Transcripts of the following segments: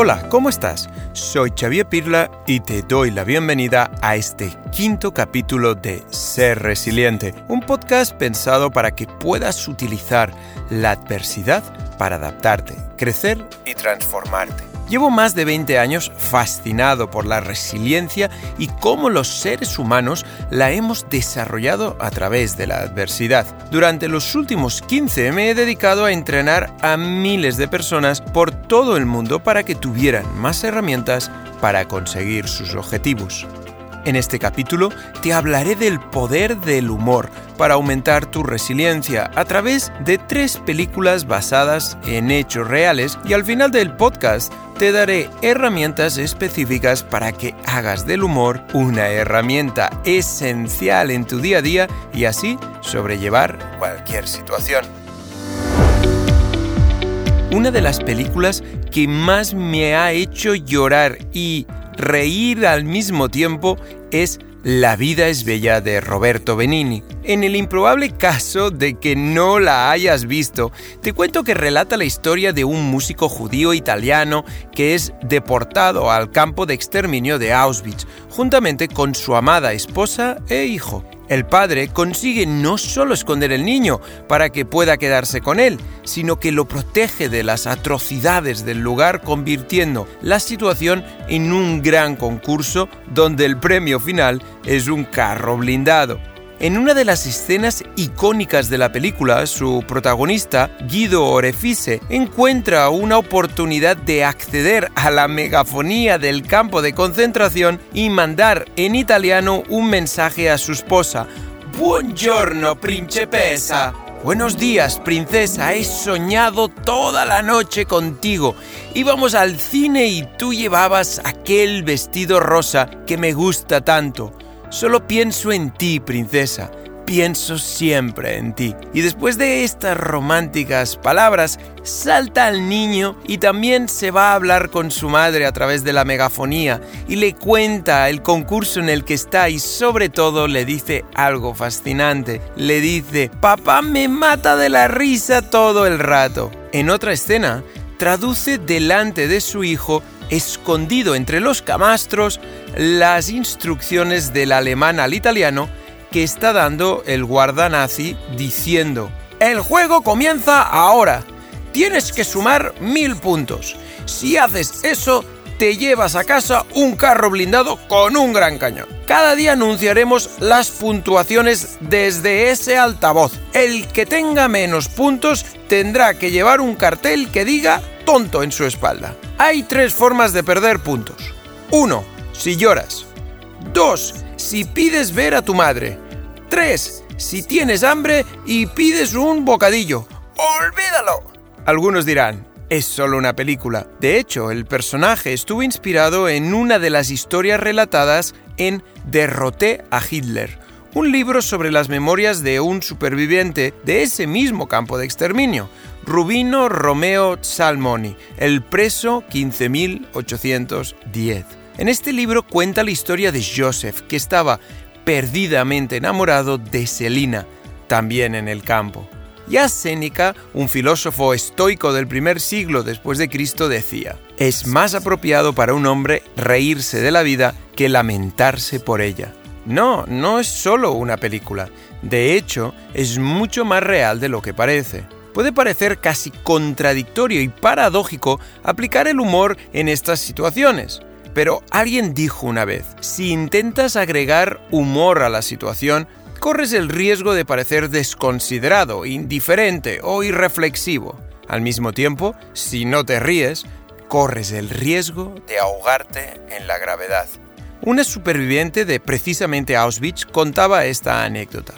Hola, ¿cómo estás? Soy Xavier Pirla y te doy la bienvenida a este quinto capítulo de Ser Resiliente, un podcast pensado para que puedas utilizar la adversidad para adaptarte, crecer y transformarte. Llevo más de 20 años fascinado por la resiliencia y cómo los seres humanos la hemos desarrollado a través de la adversidad. Durante los últimos 15 me he dedicado a entrenar a miles de personas por todo el mundo para que tuvieran más herramientas para conseguir sus objetivos. En este capítulo te hablaré del poder del humor para aumentar tu resiliencia a través de tres películas basadas en hechos reales y al final del podcast te daré herramientas específicas para que hagas del humor una herramienta esencial en tu día a día y así sobrellevar cualquier situación. Una de las películas que más me ha hecho llorar y reír al mismo tiempo es La vida es bella de Roberto Benini. En el improbable caso de que no la hayas visto, te cuento que relata la historia de un músico judío italiano que es deportado al campo de exterminio de Auschwitz, juntamente con su amada esposa e hijo. El padre consigue no solo esconder el niño para que pueda quedarse con él, sino que lo protege de las atrocidades del lugar convirtiendo la situación en un gran concurso donde el premio final es un carro blindado. En una de las escenas icónicas de la película, su protagonista, Guido Orefice, encuentra una oportunidad de acceder a la megafonía del campo de concentración y mandar en italiano un mensaje a su esposa. Buongiorno, principessa. Buenos días, princesa. He soñado toda la noche contigo. Íbamos al cine y tú llevabas aquel vestido rosa que me gusta tanto. Solo pienso en ti, princesa. Pienso siempre en ti. Y después de estas románticas palabras, salta al niño y también se va a hablar con su madre a través de la megafonía y le cuenta el concurso en el que está y sobre todo le dice algo fascinante. Le dice, papá me mata de la risa todo el rato. En otra escena, traduce delante de su hijo escondido entre los camastros las instrucciones del alemán al italiano que está dando el guarda nazi diciendo, el juego comienza ahora, tienes que sumar mil puntos. Si haces eso, te llevas a casa un carro blindado con un gran cañón. Cada día anunciaremos las puntuaciones desde ese altavoz. El que tenga menos puntos tendrá que llevar un cartel que diga tonto en su espalda. Hay tres formas de perder puntos. 1. Si lloras. 2. Si pides ver a tu madre. 3. Si tienes hambre y pides un bocadillo. ¡Olvídalo! Algunos dirán, es solo una película. De hecho, el personaje estuvo inspirado en una de las historias relatadas en Derroté a Hitler, un libro sobre las memorias de un superviviente de ese mismo campo de exterminio, Rubino Romeo Salmoni, el preso 15.810. En este libro cuenta la historia de Joseph, que estaba perdidamente enamorado de Selina, también en el campo. Ya Séneca, un filósofo estoico del primer siglo después de Cristo, decía, es más apropiado para un hombre reírse de la vida que lamentarse por ella. No, no es solo una película. De hecho, es mucho más real de lo que parece. Puede parecer casi contradictorio y paradójico aplicar el humor en estas situaciones. Pero alguien dijo una vez, si intentas agregar humor a la situación, corres el riesgo de parecer desconsiderado, indiferente o irreflexivo. Al mismo tiempo, si no te ríes, corres el riesgo de ahogarte en la gravedad. Una superviviente de precisamente Auschwitz contaba esta anécdota.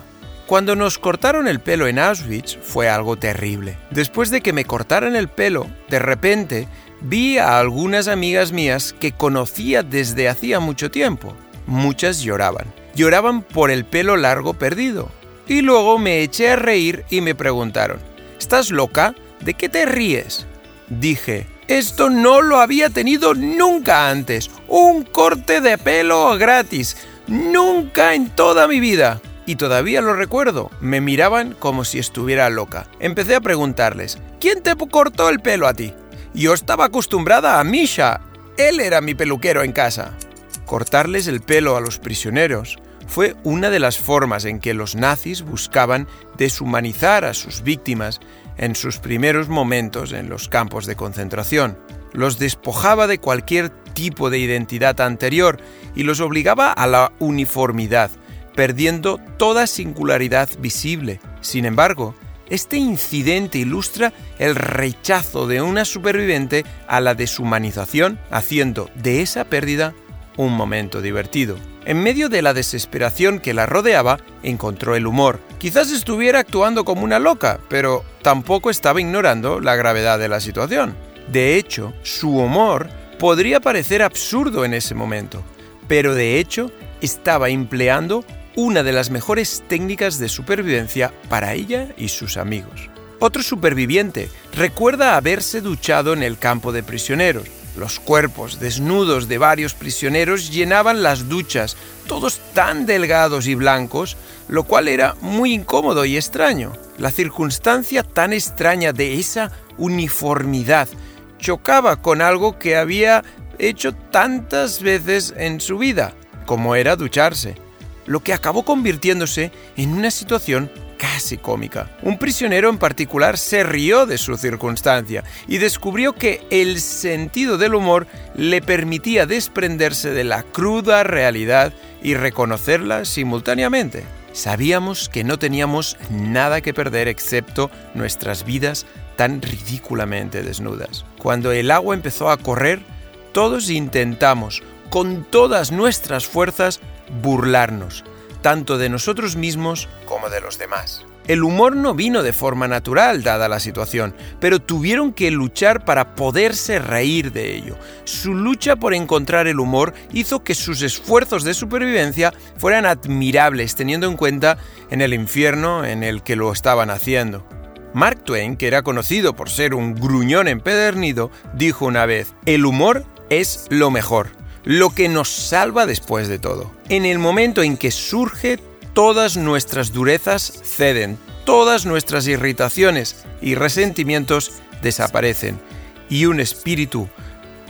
Cuando nos cortaron el pelo en Auschwitz fue algo terrible. Después de que me cortaran el pelo, de repente vi a algunas amigas mías que conocía desde hacía mucho tiempo. Muchas lloraban. Lloraban por el pelo largo perdido. Y luego me eché a reír y me preguntaron, ¿estás loca? ¿De qué te ríes? Dije, esto no lo había tenido nunca antes. Un corte de pelo gratis. Nunca en toda mi vida y todavía lo recuerdo. Me miraban como si estuviera loca. Empecé a preguntarles, ¿quién te cortó el pelo a ti? Yo estaba acostumbrada a Misha. Él era mi peluquero en casa. Cortarles el pelo a los prisioneros fue una de las formas en que los nazis buscaban deshumanizar a sus víctimas en sus primeros momentos en los campos de concentración. Los despojaba de cualquier tipo de identidad anterior y los obligaba a la uniformidad, perdiendo toda singularidad visible. Sin embargo, este incidente ilustra el rechazo de una superviviente a la deshumanización, haciendo de esa pérdida un momento divertido. En medio de la desesperación que la rodeaba, encontró el humor. Quizás estuviera actuando como una loca, pero tampoco estaba ignorando la gravedad de la situación. De hecho, su humor podría parecer absurdo en ese momento, pero de hecho estaba empleando una de las mejores técnicas de supervivencia para ella y sus amigos. Otro superviviente recuerda haberse duchado en el campo de prisioneros los cuerpos desnudos de varios prisioneros llenaban las duchas, todos tan delgados y blancos, lo cual era muy incómodo y extraño. La circunstancia tan extraña de esa uniformidad chocaba con algo que había hecho tantas veces en su vida, como era ducharse, lo que acabó convirtiéndose en una situación casi cómica. Un prisionero en particular se rió de su circunstancia y descubrió que el sentido del humor le permitía desprenderse de la cruda realidad y reconocerla simultáneamente. Sabíamos que no teníamos nada que perder excepto nuestras vidas tan ridículamente desnudas. Cuando el agua empezó a correr, todos intentamos, con todas nuestras fuerzas, burlarnos, tanto de nosotros mismos como de los demás. El humor no vino de forma natural dada la situación, pero tuvieron que luchar para poderse reír de ello. Su lucha por encontrar el humor hizo que sus esfuerzos de supervivencia fueran admirables teniendo en cuenta en el infierno en el que lo estaban haciendo. Mark Twain, que era conocido por ser un gruñón empedernido, dijo una vez, el humor es lo mejor lo que nos salva después de todo. En el momento en que surge, todas nuestras durezas ceden, todas nuestras irritaciones y resentimientos desaparecen y un espíritu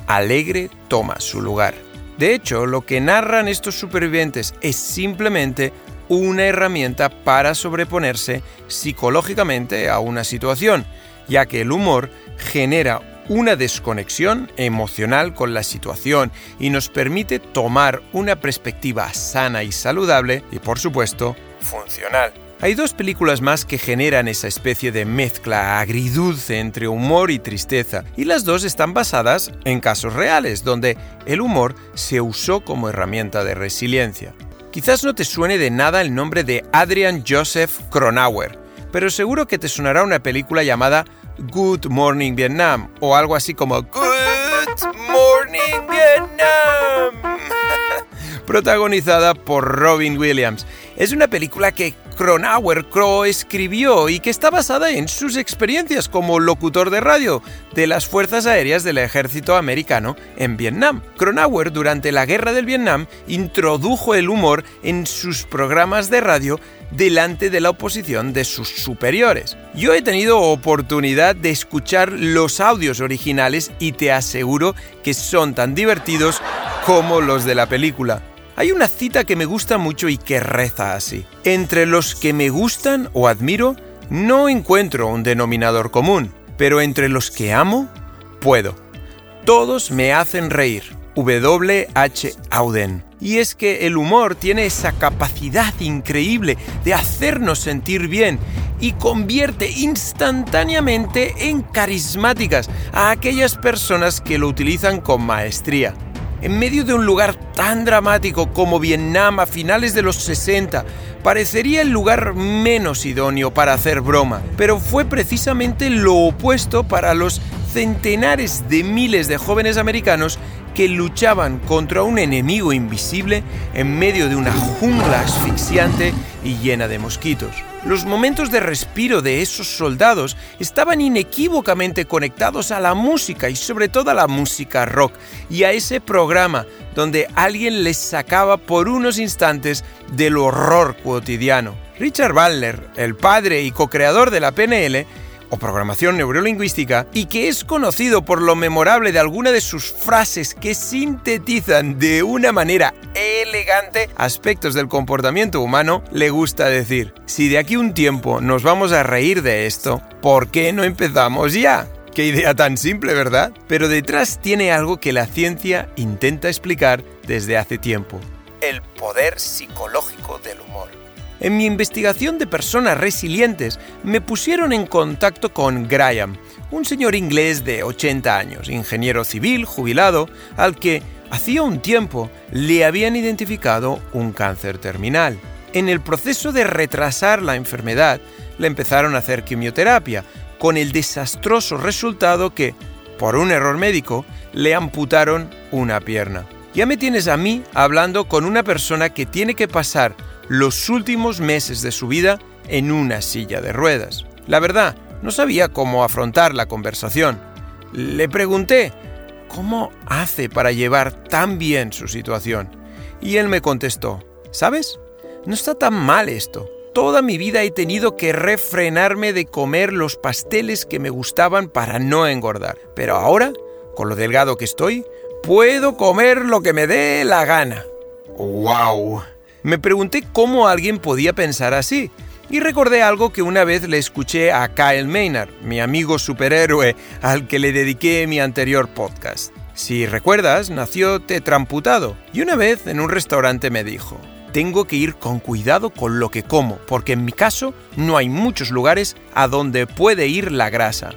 alegre toma su lugar. De hecho, lo que narran estos supervivientes es simplemente una herramienta para sobreponerse psicológicamente a una situación, ya que el humor genera una desconexión emocional con la situación y nos permite tomar una perspectiva sana y saludable y por supuesto funcional. Hay dos películas más que generan esa especie de mezcla agridulce entre humor y tristeza, y las dos están basadas en casos reales, donde el humor se usó como herramienta de resiliencia. Quizás no te suene de nada el nombre de Adrian Joseph Cronauer, pero seguro que te sonará una película llamada Good Morning Vietnam o algo así como Good Morning Vietnam, protagonizada por Robin Williams. Es una película que Cronauer Crow escribió y que está basada en sus experiencias como locutor de radio de las Fuerzas Aéreas del Ejército Americano en Vietnam. Cronauer durante la Guerra del Vietnam introdujo el humor en sus programas de radio delante de la oposición de sus superiores. Yo he tenido oportunidad de escuchar los audios originales y te aseguro que son tan divertidos como los de la película. Hay una cita que me gusta mucho y que reza así. Entre los que me gustan o admiro, no encuentro un denominador común, pero entre los que amo, puedo. Todos me hacen reír. W. H. Auden. Y es que el humor tiene esa capacidad increíble de hacernos sentir bien y convierte instantáneamente en carismáticas a aquellas personas que lo utilizan con maestría en medio de un lugar tan dramático como Vietnam a finales de los 60, parecería el lugar menos idóneo para hacer broma, pero fue precisamente lo opuesto para los centenares de miles de jóvenes americanos que luchaban contra un enemigo invisible en medio de una jungla asfixiante y llena de mosquitos. Los momentos de respiro de esos soldados estaban inequívocamente conectados a la música y sobre todo a la música rock y a ese programa donde alguien les sacaba por unos instantes del horror cotidiano. Richard Butler, el padre y co-creador de la PNL, o programación neurolingüística y que es conocido por lo memorable de alguna de sus frases que sintetizan de una manera elegante aspectos del comportamiento humano, le gusta decir, si de aquí un tiempo nos vamos a reír de esto, ¿por qué no empezamos ya? Qué idea tan simple, ¿verdad? Pero detrás tiene algo que la ciencia intenta explicar desde hace tiempo. El poder psicológico del humor. En mi investigación de personas resilientes me pusieron en contacto con Graham, un señor inglés de 80 años, ingeniero civil, jubilado, al que hacía un tiempo le habían identificado un cáncer terminal. En el proceso de retrasar la enfermedad, le empezaron a hacer quimioterapia, con el desastroso resultado que, por un error médico, le amputaron una pierna. Ya me tienes a mí hablando con una persona que tiene que pasar los últimos meses de su vida en una silla de ruedas. La verdad, no sabía cómo afrontar la conversación. Le pregunté, ¿cómo hace para llevar tan bien su situación? Y él me contestó, ¿sabes? No está tan mal esto. Toda mi vida he tenido que refrenarme de comer los pasteles que me gustaban para no engordar. Pero ahora, con lo delgado que estoy, puedo comer lo que me dé la gana. ¡Wow! Me pregunté cómo alguien podía pensar así. Y recordé algo que una vez le escuché a Kyle Maynard, mi amigo superhéroe al que le dediqué mi anterior podcast. Si recuerdas, nació tetramputado y una vez en un restaurante me dijo, tengo que ir con cuidado con lo que como, porque en mi caso no hay muchos lugares a donde puede ir la grasa.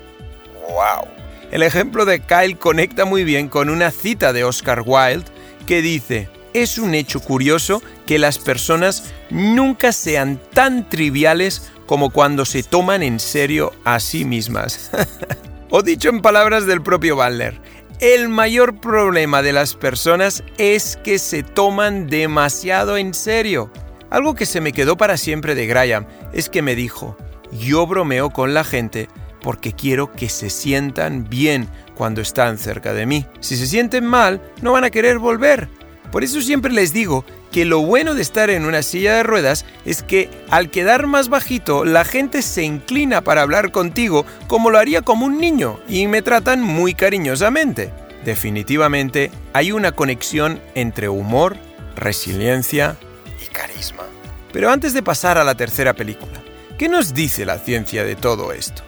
¡Wow! El ejemplo de Kyle conecta muy bien con una cita de Oscar Wilde que dice, es un hecho curioso que las personas nunca sean tan triviales como cuando se toman en serio a sí mismas. o dicho en palabras del propio Butler, el mayor problema de las personas es que se toman demasiado en serio. Algo que se me quedó para siempre de Graham es que me dijo, yo bromeo con la gente porque quiero que se sientan bien cuando están cerca de mí. Si se sienten mal, no van a querer volver. Por eso siempre les digo que lo bueno de estar en una silla de ruedas es que al quedar más bajito la gente se inclina para hablar contigo como lo haría como un niño y me tratan muy cariñosamente. Definitivamente hay una conexión entre humor, resiliencia y carisma. Pero antes de pasar a la tercera película, ¿qué nos dice la ciencia de todo esto?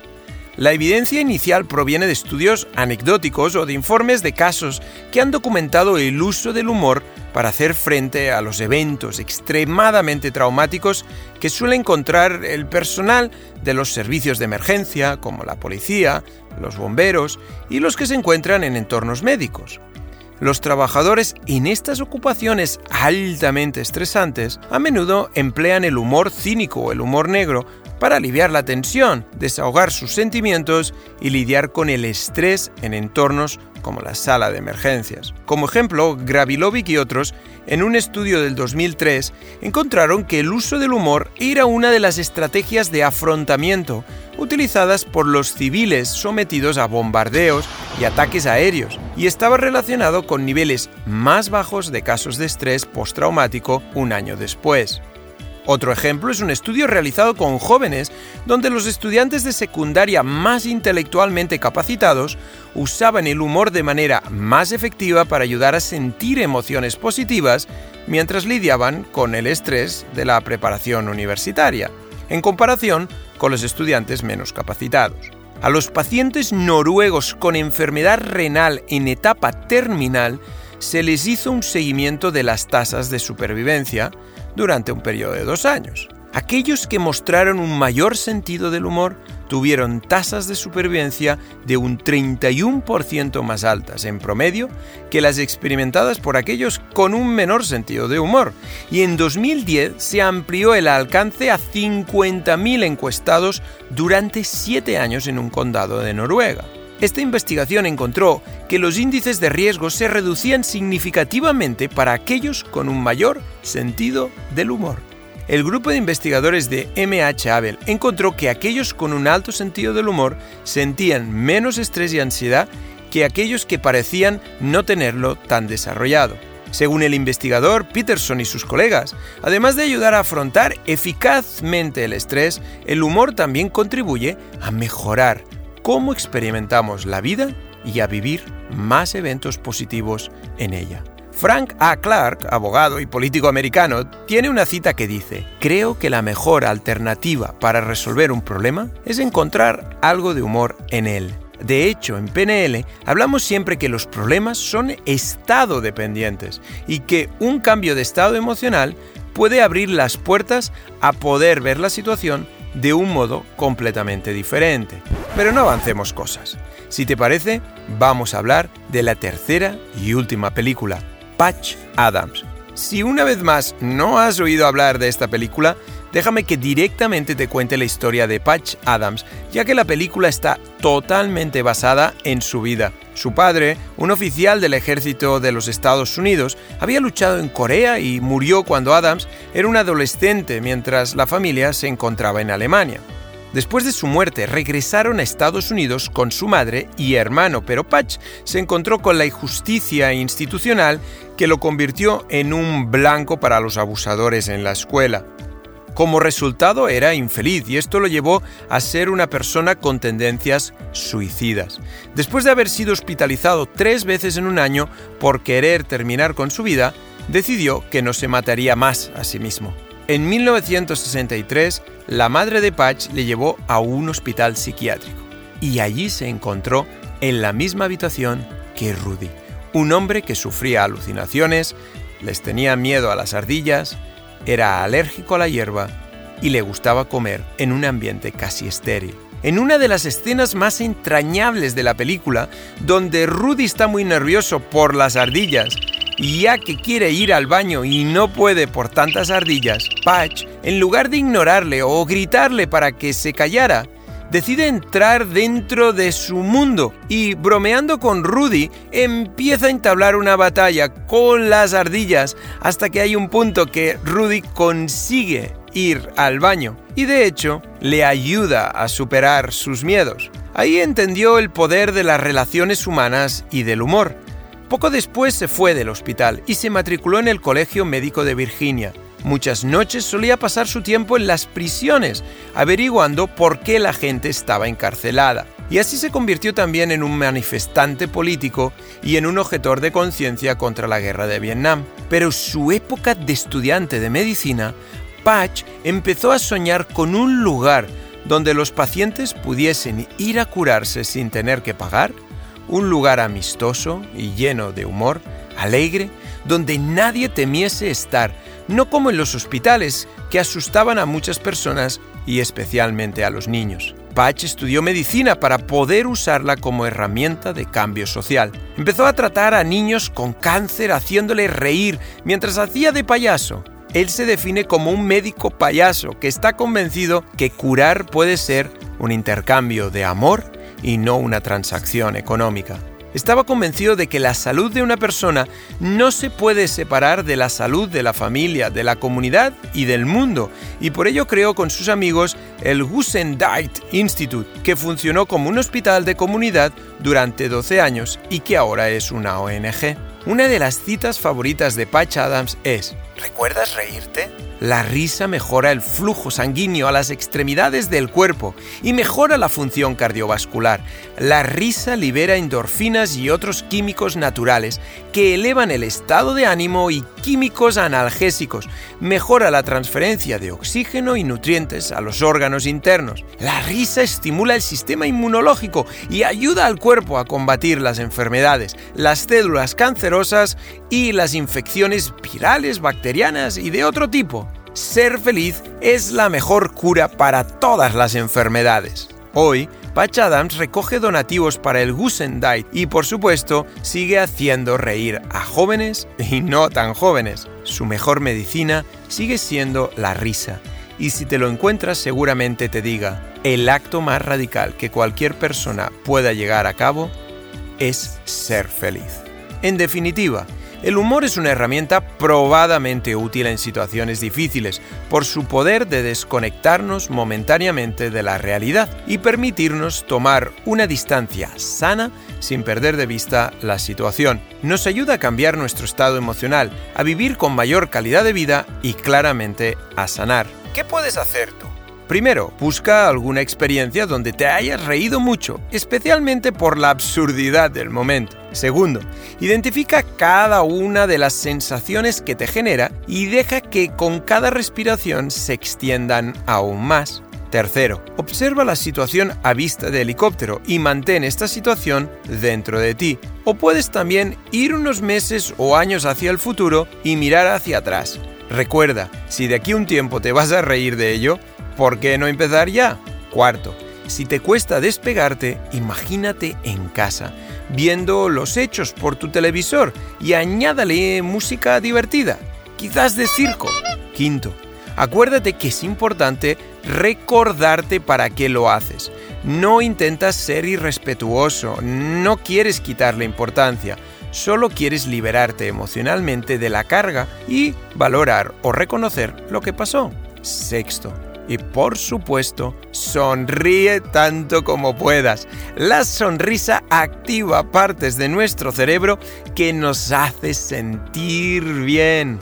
La evidencia inicial proviene de estudios anecdóticos o de informes de casos que han documentado el uso del humor para hacer frente a los eventos extremadamente traumáticos que suele encontrar el personal de los servicios de emergencia, como la policía, los bomberos y los que se encuentran en entornos médicos. Los trabajadores en estas ocupaciones altamente estresantes a menudo emplean el humor cínico o el humor negro para aliviar la tensión, desahogar sus sentimientos y lidiar con el estrés en entornos como la sala de emergencias. Como ejemplo, Gravilovic y otros, en un estudio del 2003, encontraron que el uso del humor era una de las estrategias de afrontamiento utilizadas por los civiles sometidos a bombardeos y ataques aéreos, y estaba relacionado con niveles más bajos de casos de estrés postraumático un año después. Otro ejemplo es un estudio realizado con jóvenes donde los estudiantes de secundaria más intelectualmente capacitados usaban el humor de manera más efectiva para ayudar a sentir emociones positivas mientras lidiaban con el estrés de la preparación universitaria, en comparación con los estudiantes menos capacitados. A los pacientes noruegos con enfermedad renal en etapa terminal se les hizo un seguimiento de las tasas de supervivencia, durante un periodo de dos años. Aquellos que mostraron un mayor sentido del humor tuvieron tasas de supervivencia de un 31% más altas en promedio que las experimentadas por aquellos con un menor sentido de humor. Y en 2010 se amplió el alcance a 50.000 encuestados durante siete años en un condado de Noruega. Esta investigación encontró que los índices de riesgo se reducían significativamente para aquellos con un mayor sentido del humor. El grupo de investigadores de MH Abel encontró que aquellos con un alto sentido del humor sentían menos estrés y ansiedad que aquellos que parecían no tenerlo tan desarrollado. Según el investigador Peterson y sus colegas, además de ayudar a afrontar eficazmente el estrés, el humor también contribuye a mejorar cómo experimentamos la vida y a vivir más eventos positivos en ella. Frank A. Clark, abogado y político americano, tiene una cita que dice, creo que la mejor alternativa para resolver un problema es encontrar algo de humor en él. De hecho, en PNL hablamos siempre que los problemas son estado dependientes y que un cambio de estado emocional puede abrir las puertas a poder ver la situación de un modo completamente diferente. Pero no avancemos cosas. Si te parece, vamos a hablar de la tercera y última película, Patch Adams. Si una vez más no has oído hablar de esta película, déjame que directamente te cuente la historia de Patch Adams, ya que la película está totalmente basada en su vida. Su padre, un oficial del ejército de los Estados Unidos, había luchado en Corea y murió cuando Adams era un adolescente mientras la familia se encontraba en Alemania. Después de su muerte, regresaron a Estados Unidos con su madre y hermano, pero Patch se encontró con la injusticia institucional que lo convirtió en un blanco para los abusadores en la escuela. Como resultado era infeliz y esto lo llevó a ser una persona con tendencias suicidas. Después de haber sido hospitalizado tres veces en un año por querer terminar con su vida, decidió que no se mataría más a sí mismo. En 1963, la madre de Patch le llevó a un hospital psiquiátrico y allí se encontró en la misma habitación que Rudy, un hombre que sufría alucinaciones, les tenía miedo a las ardillas, era alérgico a la hierba y le gustaba comer en un ambiente casi estéril. En una de las escenas más entrañables de la película, donde Rudy está muy nervioso por las ardillas y ya que quiere ir al baño y no puede por tantas ardillas, Patch, en lugar de ignorarle o gritarle para que se callara, decide entrar dentro de su mundo y, bromeando con Rudy, empieza a entablar una batalla con las ardillas hasta que hay un punto que Rudy consigue ir al baño y de hecho le ayuda a superar sus miedos. Ahí entendió el poder de las relaciones humanas y del humor poco después se fue del hospital y se matriculó en el Colegio Médico de Virginia. Muchas noches solía pasar su tiempo en las prisiones, averiguando por qué la gente estaba encarcelada. Y así se convirtió también en un manifestante político y en un objetor de conciencia contra la guerra de Vietnam. Pero su época de estudiante de medicina, Patch empezó a soñar con un lugar donde los pacientes pudiesen ir a curarse sin tener que pagar un lugar amistoso y lleno de humor, alegre, donde nadie temiese estar, no como en los hospitales que asustaban a muchas personas y especialmente a los niños. Patch estudió medicina para poder usarla como herramienta de cambio social. Empezó a tratar a niños con cáncer haciéndoles reír mientras hacía de payaso. Él se define como un médico payaso que está convencido que curar puede ser un intercambio de amor y no una transacción económica. Estaba convencido de que la salud de una persona no se puede separar de la salud de la familia, de la comunidad y del mundo, y por ello creó con sus amigos el Gusendite Institute, que funcionó como un hospital de comunidad durante 12 años y que ahora es una ONG. Una de las citas favoritas de Patch Adams es, ¿recuerdas reírte? La risa mejora el flujo sanguíneo a las extremidades del cuerpo y mejora la función cardiovascular. La risa libera endorfinas y otros químicos naturales que elevan el estado de ánimo y químicos analgésicos. Mejora la transferencia de oxígeno y nutrientes a los órganos internos. La risa estimula el sistema inmunológico y ayuda al cuerpo a combatir las enfermedades, las células cancerosas y las infecciones virales, y de otro tipo ser feliz es la mejor cura para todas las enfermedades. Hoy, Patch Adams recoge donativos para el Gusendite y por supuesto sigue haciendo reír a jóvenes y no tan jóvenes. Su mejor medicina sigue siendo la risa. Y si te lo encuentras seguramente te diga, el acto más radical que cualquier persona pueda llegar a cabo es ser feliz. En definitiva, El humor es una herramienta probadamente útil en situaciones difíciles por su poder de desconectarnos momentáneamente de la realidad y permitirnos tomar una distancia sana sin perder de vista la situación. Nos ayuda a cambiar nuestro estado emocional, a vivir con mayor calidad de vida y claramente a sanar. ¿Qué puedes hacer tú? Primero, busca alguna experiencia donde te hayas reído mucho, especialmente por la absurdidad del momento. Segundo, identifica cada una de las sensaciones que te genera y deja que con cada respiración se extiendan aún más. Tercero, observa la situación a vista de helicóptero y mantén esta situación dentro de ti. O puedes también ir unos meses o años hacia el futuro y mirar hacia atrás. Recuerda, si de aquí un tiempo te vas a reír de ello, ¿Por qué no empezar ya? Cuarto, si te cuesta despegarte, imagínate en casa, viendo los hechos por tu televisor y añádale música divertida, quizás de circo. Quinto, acuérdate que es importante recordarte para qué lo haces. No intentas ser irrespetuoso, no quieres quitarle importancia, solo quieres liberarte emocionalmente de la carga y valorar o reconocer lo que pasó. Sexto, y por supuesto, sonríe tanto como puedas. La sonrisa activa partes de nuestro cerebro que nos hace sentir bien.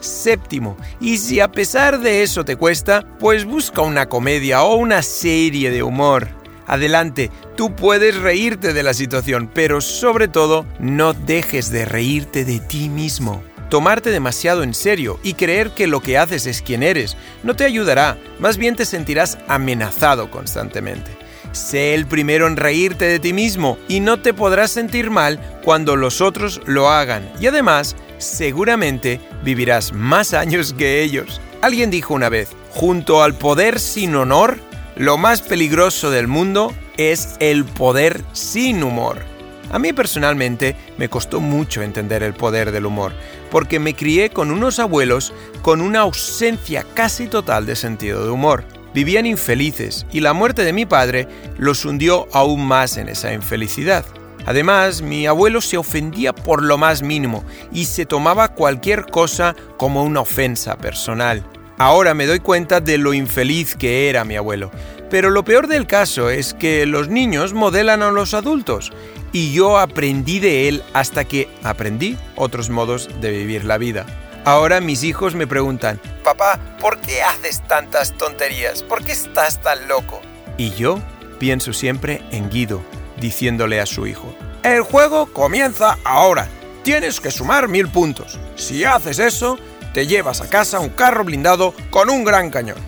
Séptimo, y si a pesar de eso te cuesta, pues busca una comedia o una serie de humor. Adelante, tú puedes reírte de la situación, pero sobre todo no dejes de reírte de ti mismo. Tomarte demasiado en serio y creer que lo que haces es quien eres no te ayudará, más bien te sentirás amenazado constantemente. Sé el primero en reírte de ti mismo y no te podrás sentir mal cuando los otros lo hagan y además seguramente vivirás más años que ellos. Alguien dijo una vez, junto al poder sin honor, lo más peligroso del mundo es el poder sin humor. A mí personalmente me costó mucho entender el poder del humor, porque me crié con unos abuelos con una ausencia casi total de sentido de humor. Vivían infelices y la muerte de mi padre los hundió aún más en esa infelicidad. Además, mi abuelo se ofendía por lo más mínimo y se tomaba cualquier cosa como una ofensa personal. Ahora me doy cuenta de lo infeliz que era mi abuelo. Pero lo peor del caso es que los niños modelan a los adultos y yo aprendí de él hasta que aprendí otros modos de vivir la vida. Ahora mis hijos me preguntan, papá, ¿por qué haces tantas tonterías? ¿Por qué estás tan loco? Y yo pienso siempre en Guido, diciéndole a su hijo, el juego comienza ahora, tienes que sumar mil puntos. Si haces eso, te llevas a casa un carro blindado con un gran cañón.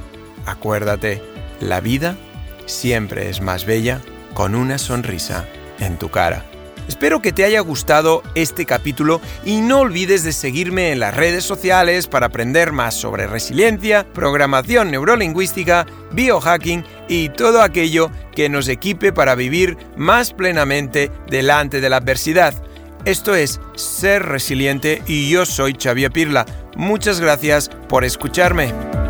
Acuérdate, la vida siempre es más bella con una sonrisa en tu cara. Espero que te haya gustado este capítulo y no olvides de seguirme en las redes sociales para aprender más sobre resiliencia, programación neurolingüística, biohacking y todo aquello que nos equipe para vivir más plenamente delante de la adversidad. Esto es Ser Resiliente y yo soy Xavier Pirla. Muchas gracias por escucharme.